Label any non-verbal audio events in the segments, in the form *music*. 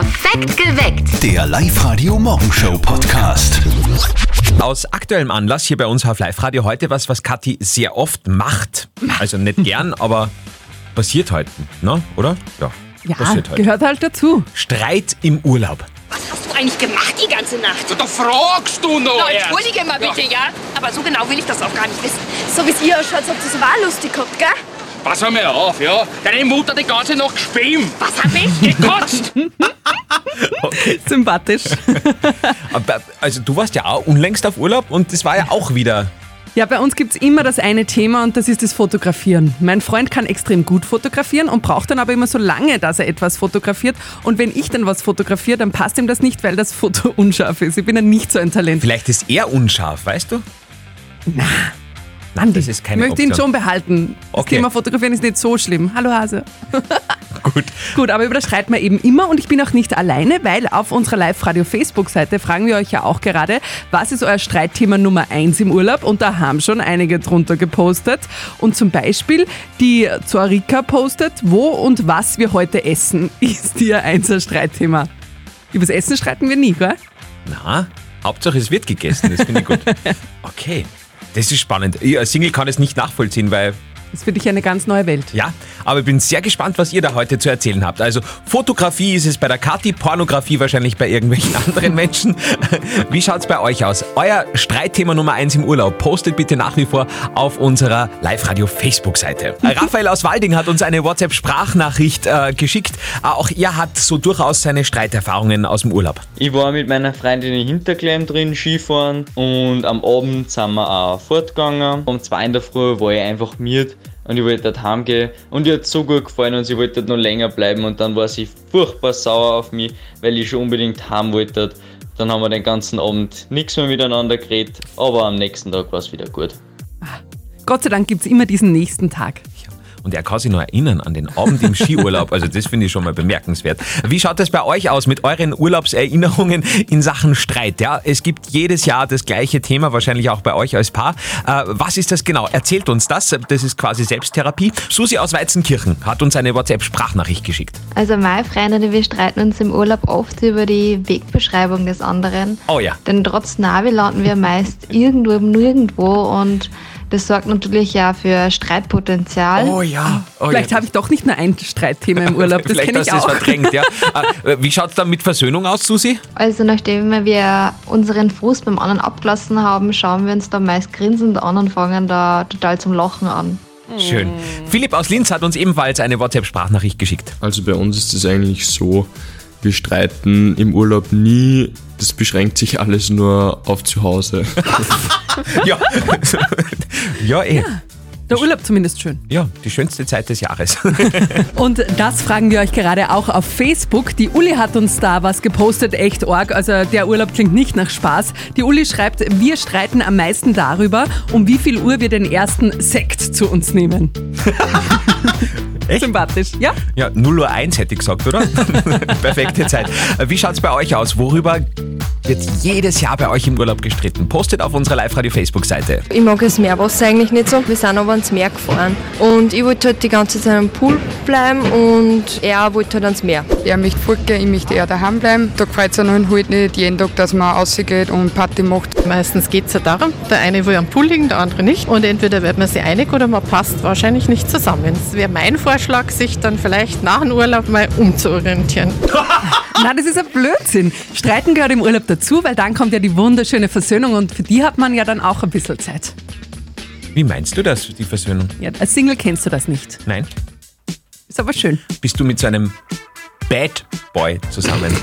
Perfekt geweckt. Der Live-Radio Morgenshow Podcast. Aus aktuellem Anlass hier bei uns auf Live-Radio heute was, was Kathi sehr oft macht. Also nicht gern, *laughs* aber passiert heute, ne? oder? Ja, Ja, passiert heute. gehört halt dazu. Streit im Urlaub. Was hast du eigentlich gemacht die ganze Nacht? Da fragst du noch Na, erst. entschuldige mal bitte, ja. Aber so genau will ich das auch gar nicht wissen. So wie es ihr ausschaut, habt ihr so war lustig gehabt, gell? Pass einmal auf, ja. Deine Mutter die ganze Nacht gespielt. Was hab ich? Gekotzt. *laughs* Sympathisch. Aber, also du warst ja auch unlängst auf Urlaub und das war ja auch wieder. Ja, bei uns gibt's immer das eine Thema und das ist das Fotografieren. Mein Freund kann extrem gut fotografieren und braucht dann aber immer so lange, dass er etwas fotografiert. Und wenn ich dann was fotografiere, dann passt ihm das nicht, weil das Foto *laughs* unscharf ist. Ich bin dann nicht so ein Talent. Vielleicht ist er unscharf, weißt du? Mann, das ist keine Ich möchte ihn Option. schon behalten. Das Okay. Thema Fotografieren ist nicht so schlimm. Hallo Hase. *laughs* Gut. Gut, aber über das streiten wir eben immer und ich bin auch nicht alleine, weil auf unserer Live-Radio-Facebook-Seite fragen wir euch ja auch gerade, was ist euer Streitthema Nummer 1 im Urlaub? Und da haben schon einige drunter gepostet. Und zum Beispiel die Zoarika postet, wo und was wir heute essen, *laughs* ist ihr einser Streitthema. Übers Essen streiten wir nie, gell? Na, Hauptsache es wird gegessen, das finde ich gut. *laughs* Okay, das ist spannend. Ich als Single kann es nicht nachvollziehen, weil Das ist für dich eine ganz neue Welt. Ja, aber ich bin sehr gespannt, was ihr da heute zu erzählen habt. Also Fotografie ist es bei der Kathi, Pornografie wahrscheinlich bei irgendwelchen *laughs* anderen Menschen. Wie schaut's bei euch aus? Euer Streitthema Nummer 1 im Urlaub. Postet bitte nach wie vor auf unserer Live-Radio-Facebook-Seite. *laughs* Raphael aus Walding hat uns eine WhatsApp-Sprachnachricht äh, geschickt. Äh, Auch er hat so durchaus seine Streiterfahrungen aus dem Urlaub. Ich war mit meiner Freundin in Hinterklemm drin Skifahren und am Abend sind wir auch fortgegangen. Um zwei in der Früh war ich einfach miert und ich wollte heimgehen und ihr hat so gut gefallen und sie wollte noch länger bleiben und dann war sie furchtbar sauer auf mich, weil ich schon unbedingt heim wollte. Dann haben wir den ganzen Abend nichts mehr miteinander geredet, aber am nächsten Tag war es wieder gut. Gott sei Dank gibt's immer diesen nächsten Tag. Und er kann sich noch erinnern an den Abend im Skiurlaub. Also das finde ich schon mal bemerkenswert. Wie schaut es bei euch aus mit euren Urlaubserinnerungen in Sachen Streit? Ja, es gibt jedes Jahr das gleiche Thema, wahrscheinlich auch bei euch als Paar. Äh, was ist das genau? Erzählt uns das. Das ist quasi Selbsttherapie. Susi aus Weizenkirchen hat uns eine WhatsApp-Sprachnachricht geschickt. Also meine Freunde, wir streiten uns im Urlaub oft über die Wegbeschreibung des anderen. Oh ja. Denn trotz Navi landen wir meist irgendwo im Nirgendwo und das sorgt natürlich ja für Streitpotenzial. Oh ja. Oh Vielleicht ja. habe ich doch nicht nur ein Streitthema im Urlaub, *laughs* das Vielleicht hast du es verdrängt, ja. Äh, Wie schaut es dann mit Versöhnung aus, Susi? Also nachdem wir unseren Frust beim anderen abgelassen haben, schauen wir uns da meist grinsend an und fangen da total zum Lachen an. Schön. Philipp aus Linz hat uns ebenfalls eine WhatsApp-Sprachnachricht geschickt. Also bei uns ist es eigentlich so, wir streiten im Urlaub nie. Das beschränkt sich alles nur auf zu Hause. *laughs* Ja. ja, eh. Der Urlaub zumindest schön. Ja, die schönste Zeit des Jahres. *laughs* Und das fragen wir euch gerade auch auf Facebook. Die Uli hat uns da was gepostet, echt arg. Also der Urlaub klingt nicht nach Spaß. Die Uli schreibt, wir streiten am meisten darüber, um wie viel Uhr wir den ersten Sekt zu uns nehmen. *laughs* Echt? Sympathisch, ja? Ja, 0 Uhr 1 hätte ich gesagt, oder? *laughs* *laughs* Perfekte Zeit. Wie schaut's bei euch aus? Worüber wird jedes Jahr bei euch im Urlaub gestritten? Postet auf unserer Live-Radio-Facebook-Seite. Ich mag das Meerwasser eigentlich nicht so. Wir sind aber ans Meer gefahren. Und ich wollte halt die ganze Zeit am Pool bleiben und er wollte halt ans Meer. Er möchte fortgehen, ich möchte eher daheim bleiben. Da gefällt es einem halt nicht jeden Tag, dass man rausgeht und Party macht. Meistens geht es ja darum, der eine will am Pool liegen, der andere nicht. Und entweder wird man sich einig oder man passt wahrscheinlich nicht zusammen. Es wäre mein Vorschlag, sich dann vielleicht nach dem Urlaub mal umzuorientieren. *laughs* Na, das ist ein Blödsinn. Streiten gehört im Urlaub dazu, weil dann kommt ja die wunderschöne Versöhnung und für die hat man ja dann auch ein bisschen Zeit. Wie meinst du das, die Versöhnung? Ja, als Single kennst du das nicht. Nein? Ist aber schön. Bist du mit so einem Bad Boy zusammen?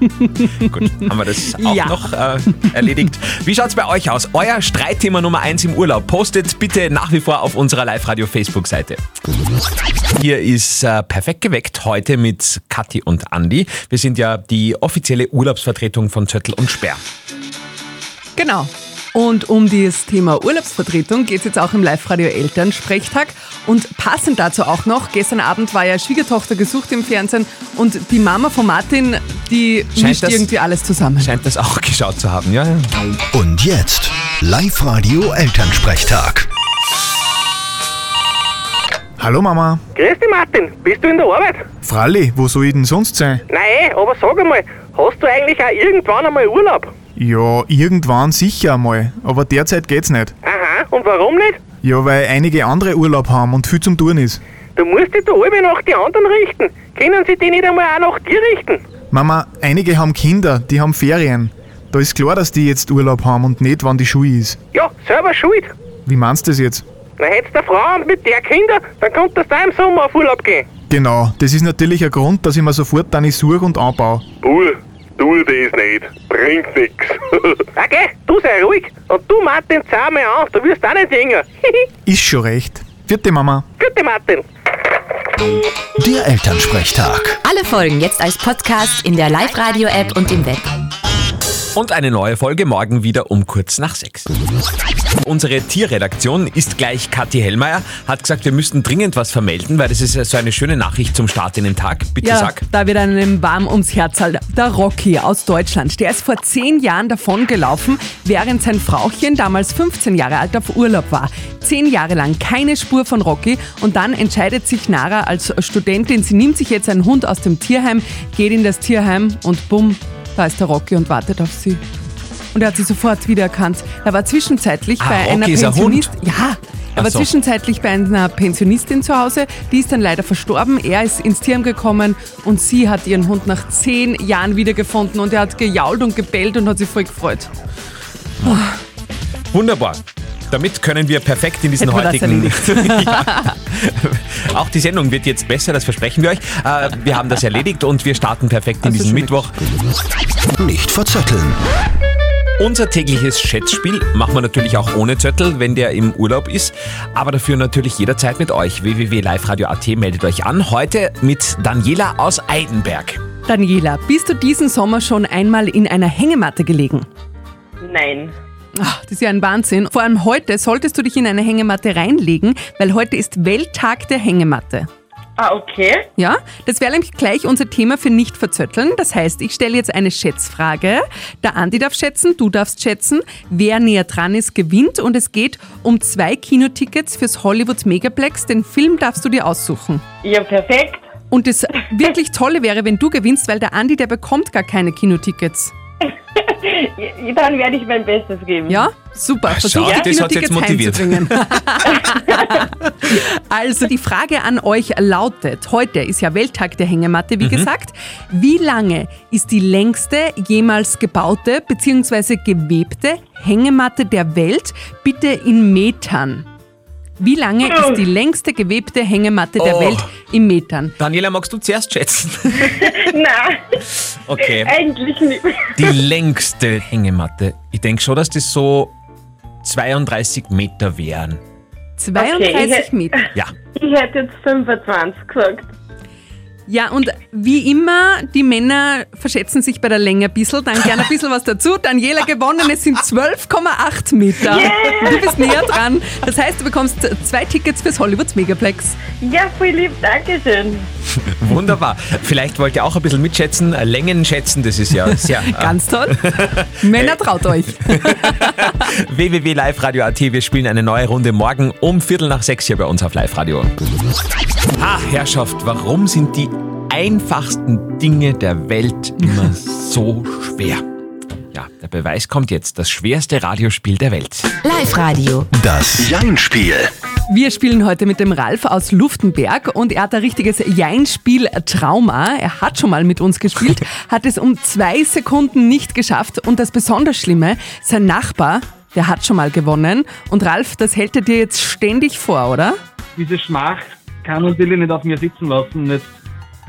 *laughs* Gut, haben wir das auch Ja. noch äh, erledigt. Wie schaut's bei euch aus? Euer Streitthema Nummer 1 im Urlaub. Postet bitte nach wie vor auf unserer Live-Radio-Facebook-Seite. Hier ist äh, Perfekt geweckt heute mit Kathi und Andi. Wir sind ja die offizielle Urlaubsvertretung von Zöttl und Sperr. Genau. Und um das Thema Urlaubsvertretung geht es jetzt auch im Live-Radio Elternsprechtag. Und passend dazu auch noch, gestern Abend war ja Schwiegertochter gesucht im Fernsehen und die Mama von Martin, die Scheint mischt das- irgendwie alles zusammen. Scheint das auch geschaut zu haben, ja? ja. Und jetzt Live-Radio Elternsprechtag. Hallo Mama. Grüß dich, Martin. Bist du in der Arbeit? Fralli, wo soll ich denn sonst sein? Nein, aber sag einmal, hast du eigentlich auch irgendwann einmal Urlaub? Ja, irgendwann sicher einmal, aber derzeit geht's nicht. Aha, und warum nicht? Ja, weil einige andere Urlaub haben und viel zum Tun ist. Du musst dich da alle nach die anderen richten. Können sie die nicht einmal auch nach dir richten? Mama, einige haben Kinder, die haben Ferien. Da ist klar, dass die jetzt Urlaub haben und nicht, wann die Schule ist. Ja, selber schuld. Wie meinst du das jetzt? Na, hättest du eine Frau und mit der Kinder, dann könntest du auch im Sommer auf Urlaub gehen. Genau, das ist natürlich ein Grund, dass ich mir sofort eine suche und anbaue. Bur, tu das nicht. Bringt nix. *laughs* Okay, du sei ruhig. Und du, Martin, zahl mal an, du wirst auch nicht jünger. *laughs* Ist schon recht. Vierte Mama. Gute Martin. Der Elternsprechtag. Alle Folgen jetzt als Podcast in der Live-Radio-App und im Web. Und eine neue Folge morgen wieder um kurz nach sechs. Unsere Tierredaktion ist gleich Kathi Hellmeier, hat gesagt, wir müssten dringend was vermelden, weil das ist so eine schöne Nachricht zum Start in den Tag. Bitte ja, sag. da wird einem warm ums Herz. halt. Der Rocky aus Deutschland, der ist vor zehn Jahren davongelaufen, während sein Frauchen damals 15 Jahre alt auf Urlaub war. Zehn Jahre lang keine Spur von Rocky und dann entscheidet sich Nara als Studentin, sie nimmt sich jetzt einen Hund aus dem Tierheim, geht in das Tierheim und bumm, da ist der Rocky und wartet auf sie. Und er hat sie sofort wiedererkannt. Er war zwischenzeitlich Ah, bei Rocky einer ist ein? Pensionistin. Ja, er war so. zwischenzeitlich bei einer Pensionistin zu Hause. Die ist dann leider verstorben. Er ist ins Tierheim gekommen und sie hat ihren Hund nach zehn Jahren wiedergefunden und er hat gejault und gebellt und hat sich voll gefreut. Wunderbar. Damit können wir perfekt in diesen Hätten wir das heutigen. *laughs* ja. Auch die Sendung wird jetzt besser, das versprechen wir euch. Äh, Wir haben das erledigt und wir starten perfekt in diesen Mittwoch. Nicht verzetteln. Unser tägliches Schätzspiel machen wir natürlich auch ohne Zettel, wenn der im Urlaub ist, aber dafür natürlich jederzeit mit euch. www.liveradio.at meldet euch an. Heute mit Daniela aus Eidenberg. Daniela, bist du diesen Sommer schon einmal in einer Hängematte gelegen? Nein. Ach, das ist ja ein Wahnsinn. Vor allem heute solltest du dich in eine Hängematte reinlegen, weil heute ist Welttag der Hängematte. Ah, okay. Ja, das wäre nämlich gleich unser Thema für nicht verzötteln. Das heißt, ich stelle jetzt eine Schätzfrage. Der Andi darf schätzen, du darfst schätzen. Wer näher dran ist, gewinnt. Und es geht um zwei Kinotickets fürs Hollywood Megaplex. Den Film darfst du dir aussuchen. Ja, perfekt. Und das wirklich Tolle wäre, wenn du gewinnst, weil der Andi, der bekommt gar keine Kinotickets. *laughs* Dann werde ich mein Bestes geben. Ja, super. Ach, Versuch, schau, die das hat jetzt motiviert. *laughs* *laughs* also die Frage an euch lautet, heute ist ja Welttag der Hängematte, wie Mhm. gesagt. Wie lange ist die längste jemals gebaute bzw. gewebte Hängematte der Welt? Bitte in Metern. Wie lange ist die längste gewebte Hängematte der Oh. Welt in Metern? Daniela, magst du zuerst schätzen? *laughs* Nein, Okay. eigentlich nicht. Die längste Hängematte. Ich denke schon, dass das so 32 Meter wären. 32 Okay, ich- Meter. Ja. Ich hätte jetzt 25 gesagt. Ja, und wie immer, die Männer verschätzen sich bei der Länge ein bisschen, dann gerne ein bisschen was dazu. Daniela gewonnen, es sind 12,8 Meter. Du bist näher dran. Das heißt, du bekommst zwei Tickets fürs Hollywoods Megaplex. Ja, voll lieb, Dankeschön. *laughs* Wunderbar. Vielleicht wollt ihr auch ein bisschen mitschätzen. Längen schätzen, das ist ja sehr. *laughs* Ganz toll. *laughs* Männer traut euch. www.liveradio.at. Wir spielen eine neue Runde morgen um Viertel nach sechs hier bei uns auf Live Radio. Ah, Herrschaft, warum sind die einfachsten Dinge der Welt immer *laughs* so schwer? Ja, der Beweis kommt jetzt. Das schwerste Radiospiel der Welt. Live-Radio. Das Jein-Spiel. Wir spielen heute mit dem Ralf aus Luftenberg und er hat ein richtiges Jein-Spiel-Trauma. Er hat schon mal mit uns gespielt, *laughs* hat es um zwei Sekunden nicht geschafft und das besonders Schlimme, sein Nachbar, der hat schon mal gewonnen und Ralf, das hält er dir jetzt ständig vor, oder? Diese Schmach kann natürlich nicht auf mir sitzen lassen. und Jetzt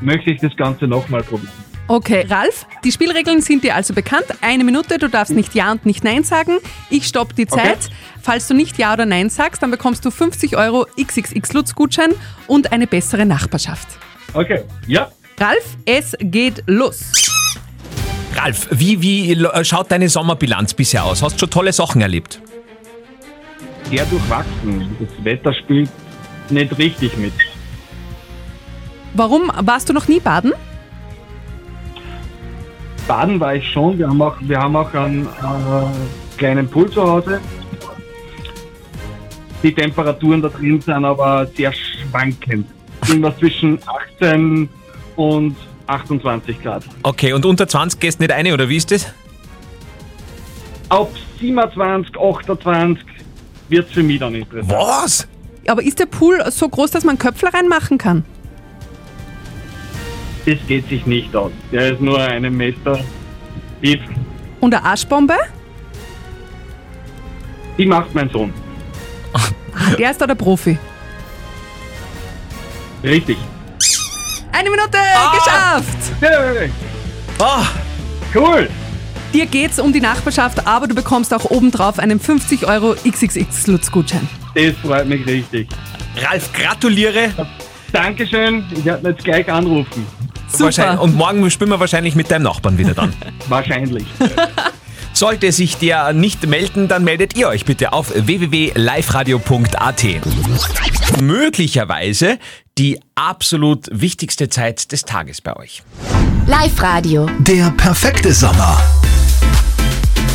möchte ich das Ganze nochmal probieren. Okay, Ralf, die Spielregeln sind dir also bekannt. Eine Minute, du darfst nicht Ja und nicht Nein sagen. Ich stopp die Zeit. Falls du nicht Ja oder Nein sagst, dann bekommst du 50 Euro XXX Lutz Gutschein und eine bessere Nachbarschaft. Okay, ja. Ralf, es geht los. Ralf, wie, wie lo- schaut deine Sommerbilanz bisher aus? Hast schon tolle Sachen erlebt? Sehr durchwachsen. Das Wetter spielt nicht richtig mit. Warum warst du noch nie baden? Baden war ich schon. Wir haben auch, wir haben auch einen äh, kleinen Pool zu Hause. Die Temperaturen da drin sind aber sehr, sch- schwankend. Irgendwas zwischen 18 und 28 Grad. Okay, und unter 20 gehst du nicht eine, oder wie ist das? Ab 27, 28 wird es für mich dann interessant. Was? Aber ist der Pool so groß, dass man Köpfler reinmachen kann? Das geht sich nicht aus. Der ist nur einen Meter tief. Und eine Arschbombe? Die macht mein Sohn. Der ist da der Profi. Richtig. Eine Minute Ah! geschafft! Ah, cool! Dir geht's um die Nachbarschaft, aber du bekommst auch obendrauf einen 50 Euro XXX-Lutz-Gutschein. Das freut mich richtig. Ralf, gratuliere. Dankeschön. Ich werde jetzt gleich anrufen. Wahrscheinlich- Und morgen spielen wir wahrscheinlich mit deinem Nachbarn wieder dann. *laughs* Wahrscheinlich. Sollte sich der nicht melden, dann meldet ihr euch bitte auf www.liveradio.at. Möglicherweise die absolut wichtigste Zeit des Tages bei euch. Live-Radio. Der perfekte Sommer.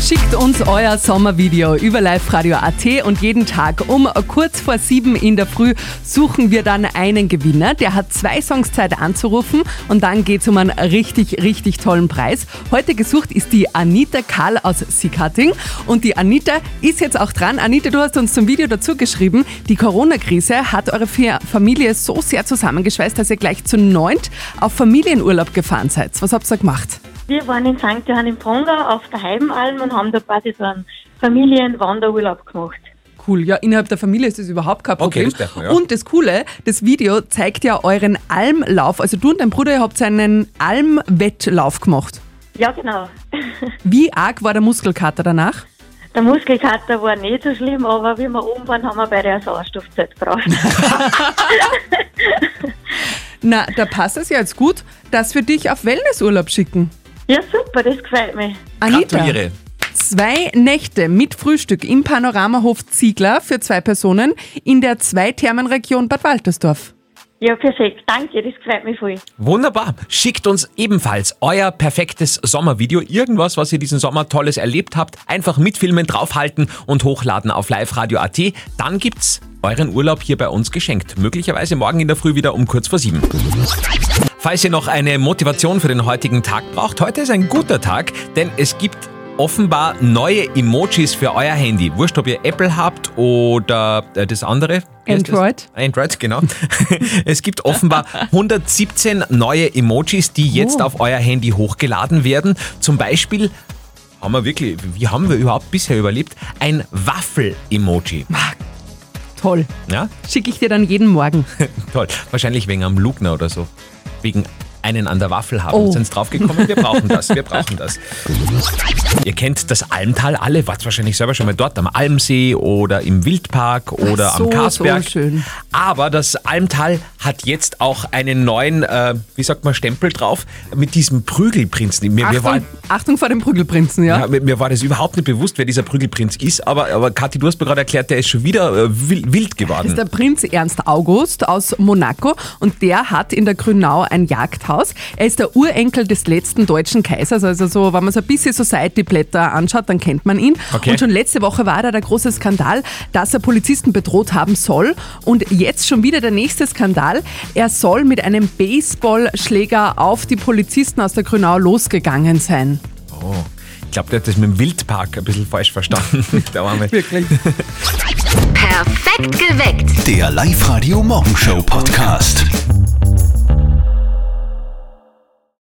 Schickt uns euer Sommervideo über liveradio.at und jeden Tag um kurz vor sieben in der Früh suchen wir dann einen Gewinner. Der hat zwei Songs Zeit anzurufen und dann geht's um einen richtig, richtig tollen Preis. Heute gesucht ist die Anita Karl aus Sickarting und die Anita ist jetzt auch dran. Anita, du hast uns zum Video dazu geschrieben, die Corona-Krise hat eure Fa- Familie so sehr zusammengeschweißt, dass ihr gleich zu neunt auf Familienurlaub gefahren seid. Was habt ihr gemacht? Wir waren in St. Johann im Pongau auf der Heidenalm und haben da quasi so einen Familienwanderurlaub gemacht. Cool, ja, innerhalb der Familie ist das überhaupt kein Okay, Problem. das darf man, ja. Und das Coole, das Video zeigt ja euren Almlauf. Also du und dein Bruder, ihr habt einen Almwettlauf gemacht. Ja, genau. *laughs* Wie arg war der Muskelkater danach? Der Muskelkater war nicht so schlimm, aber wie wir oben waren, haben wir bei der Sauerstoffzeit gebraucht. *laughs* Na, da passt es ja jetzt gut, dass wir dich auf Wellnessurlaub schicken. Ja, super, das gefällt mir. Anita, zwei Nächte mit Frühstück im Panoramahof Ziegler für zwei Personen in der Zweithermenregion Bad Waltersdorf. Ja, perfekt. Danke, das gefällt mir voll. Wunderbar. Schickt uns ebenfalls euer perfektes Sommervideo. Irgendwas, was ihr diesen Sommer Tolles erlebt habt. Einfach mitfilmen, draufhalten und hochladen auf liveradio.at. Dann gibt's euren Urlaub hier bei uns geschenkt. Möglicherweise morgen in der Früh wieder um kurz vor sieben. Falls ihr noch eine Motivation für den heutigen Tag braucht, heute ist ein guter Tag, denn es gibt offenbar neue Emojis für euer Handy. Wurscht, ob ihr Apple habt oder äh, das andere. Android. Android, genau. *laughs* es gibt offenbar 117 neue Emojis, die jetzt Oh. auf euer Handy hochgeladen werden. Zum Beispiel haben wir wirklich, wie haben wir überhaupt bisher überlebt? Ein Waffel-Emoji. Toll. Ja? Schicke ich dir dann jeden Morgen. *laughs* Toll. Wahrscheinlich wegen am Lugner oder so. Wegen einen an der Waffel haben. Oh. Sind sie draufgekommen? Wir brauchen das. Wir brauchen das. *laughs* Ihr kennt das Almtal alle, wart wahrscheinlich selber schon mal dort am Almsee oder im Wildpark oder so, am Karsberg. so schön. Aber das Almtal hat jetzt auch einen neuen, äh, wie sagt man, Stempel drauf mit diesem Prügelprinzen. Mir, mir, war, Achtung, Achtung vor dem Prügelprinzen, ja? ja, mir, mir war das überhaupt nicht bewusst, wer dieser Prügelprinz ist. Aber, aber Kathi, du hast mir gerade erklärt, der ist schon wieder äh, wild, wild Das geworden. ist der Prinz Ernst August aus Monaco und der hat in der Grünau ein Jagdhaus. Er ist der Urenkel des letzten deutschen Kaisers, also so, wenn man so ein bisschen Society-Blätter anschaut, dann kennt man ihn. Okay. Und schon letzte Woche war da der große Skandal, dass er Polizisten bedroht haben soll und jetzt schon wieder der nächste Skandal. Er soll mit einem Baseballschläger auf die Polizisten aus der Grünau losgegangen sein. Oh, ich glaube, der hat das mit dem Wildpark ein bisschen falsch verstanden. *laughs* der Arme. Wirklich. Perfekt geweckt. Der Live-Radio Morgenshow Podcast.